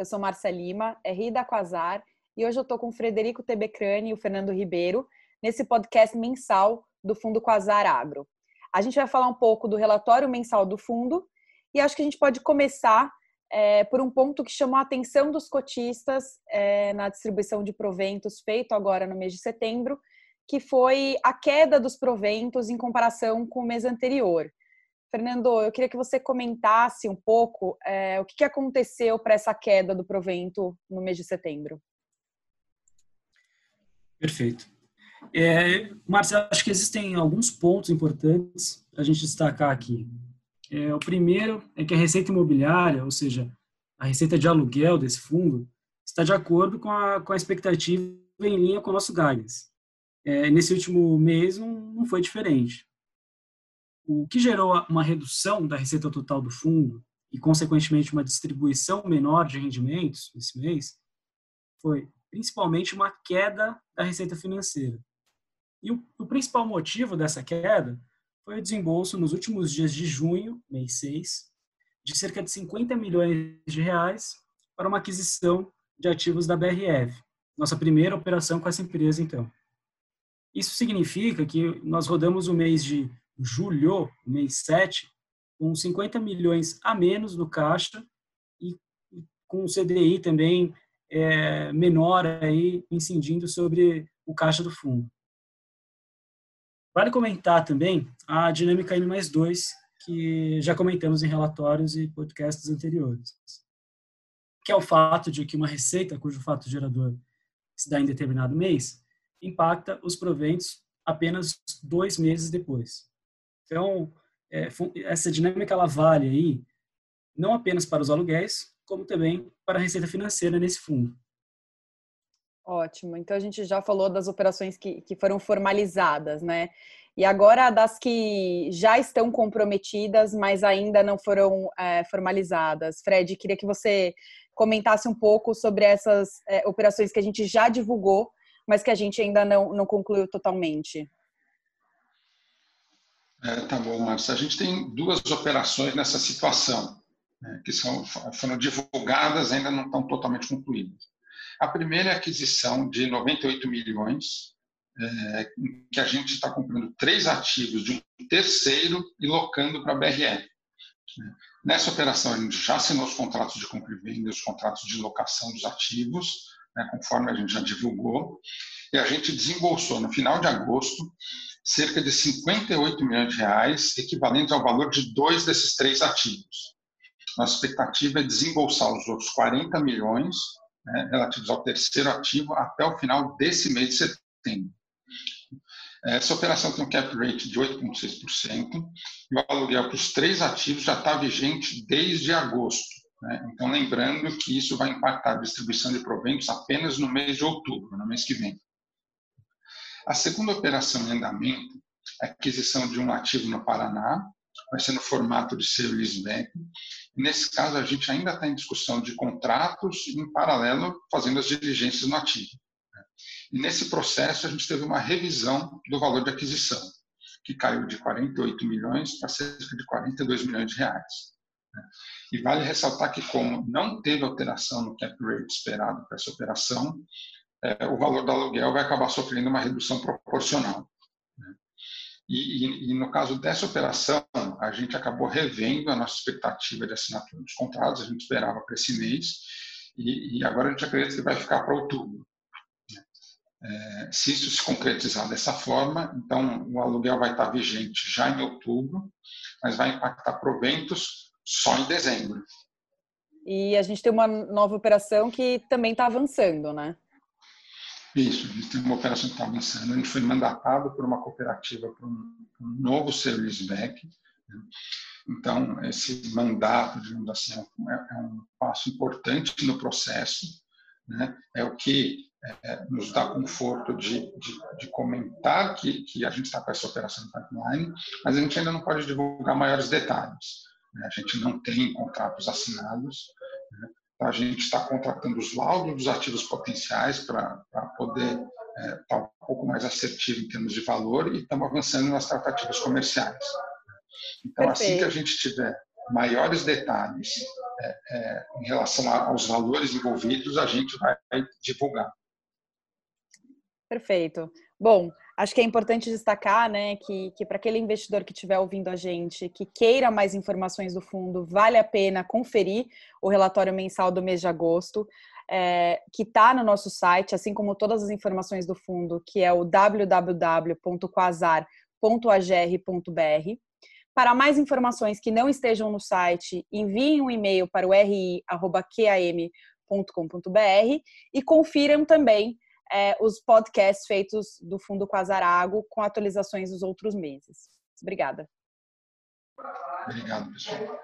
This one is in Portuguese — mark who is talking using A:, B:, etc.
A: Eu sou Marcia Lima, RI da Quasar, e hoje eu estou com o Frederico Tebecrani e o Fernando Ribeiro nesse podcast mensal do Fundo Quasar Agro. A gente vai falar um pouco do relatório mensal do fundo e acho que a gente pode começar é, por um ponto que chamou a atenção dos cotistas é, na distribuição de proventos feito agora no mês de setembro, que foi a queda dos proventos em comparação com o mês anterior. Fernando, eu queria que você comentasse um pouco é, o que aconteceu para essa queda do provento no mês de setembro.
B: Perfeito. É, acho que existem alguns pontos importantes para a gente destacar aqui. É, o primeiro é que a receita imobiliária, ou seja, a receita de aluguel desse fundo, está de acordo com a, com a expectativa em linha com o nosso guidance. É, nesse último mês não foi diferente. O que gerou uma redução da receita total do fundo e, consequentemente, uma distribuição menor de rendimentos nesse mês foi principalmente uma queda da receita financeira. E o, o principal motivo dessa queda foi o desembolso nos últimos dias de junho, mês 6, de cerca de 50 milhões de reais para uma aquisição de ativos da BRF, nossa primeira operação com essa empresa, então. Isso significa que nós rodamos o mês de julho, mês 7, com 50 milhões a menos no caixa e com o CDI também é, menor aí incidindo sobre o caixa do fundo. Vale comentar também a dinâmica N mais 2, que já comentamos em relatórios e podcasts anteriores, que é o fato de que uma receita cujo fato gerador se dá em determinado mês impacta os proventos apenas dois meses depois. Então, é, essa dinâmica ela vale aí não apenas para os aluguéis, como também para a receita financeira nesse fundo.
A: Ótimo. Então a gente já falou das operações que, que foram formalizadas, né? E agora das que já estão comprometidas, mas ainda não foram é, formalizadas. Fred, queria que você comentasse um pouco sobre essas é, operações que a gente já divulgou, mas que a gente ainda não, não concluiu totalmente.
C: É, tá bom, Márcio. A gente tem duas operações nessa situação, né, que são, foram divulgadas, ainda não estão totalmente concluídas. A primeira é a aquisição de 98 milhões, é, que a gente está comprando três ativos de um terceiro e locando para a BRF. Nessa operação, a gente já assinou os contratos de compra e venda, os contratos de locação dos ativos, né, conforme a gente já divulgou, e a gente desembolsou no final de agosto cerca de 58 milhões de reais, equivalente ao valor de dois desses três ativos. Nossa expectativa é desembolsar os outros 40 milhões né, relativos ao terceiro ativo até o final desse mês de setembro. Essa operação tem um cap rate de 8,6% e o aluguel para os três ativos já está vigente desde agosto. Né? Então, lembrando que isso vai impactar a distribuição de proventos apenas no mês de outubro, no mês que vem. A segunda operação em andamento é a aquisição de um ativo no Paraná, vai ser no formato de sale leaseback. Nesse caso, a gente ainda está em discussão de contratos e, em paralelo, fazendo as diligências no ativo. E nesse processo, a gente teve uma revisão do valor de aquisição, que caiu de 48 milhões para cerca de 42 milhões de reais. E vale ressaltar que, como não teve alteração no cap rate esperado para essa operação, é, o valor do aluguel vai acabar sofrendo uma redução proporcional. Né? E, e, e, no caso dessa operação, a gente acabou revendo a nossa expectativa de assinatura dos contratos, a gente esperava para esse mês, e, e, agora a gente acredita que vai ficar para outubro. Né? É, se isso se concretizar dessa forma, então o aluguel vai estar vigente já em outubro, mas vai impactar proventos só em dezembro.
A: E a gente tem uma nova operação que também está avançando, né?
C: Isso, a gente tem uma operação que está avançando. A gente foi mandatado por uma cooperativa para um, um novo service back. Né? Então, esse mandato, digamos assim, é, é um passo importante no processo. Né? É o que é, nos dá conforto de, de, de comentar que, que, a gente está com essa operação pipeline, mas a gente ainda não pode divulgar maiores detalhes. Né? A gente não tem contratos assinados, né? A gente está contratando os laudos dos ativos potenciais para poder estar é, tá um pouco mais assertivo em termos de valor e estamos avançando nas tratativas comerciais. Então, Perfeito. assim que a gente tiver maiores detalhes é, é, em relação aos valores envolvidos, a gente vai divulgar.
A: Perfeito. Bom, acho que é importante destacar, né, que, que para aquele investidor que estiver ouvindo a gente, que queira mais informações do fundo, vale a pena conferir o relatório mensal do mês de agosto, é, que está no nosso site, assim como todas as informações do fundo, que é o www.quasar.agr.br. Para mais informações que não estejam no site, enviem um e-mail para o ri.qam.com.br e confiram também é, os podcasts feitos do Fundo Quasarago com atualizações dos outros meses. Obrigada.
C: Obrigado, pessoal.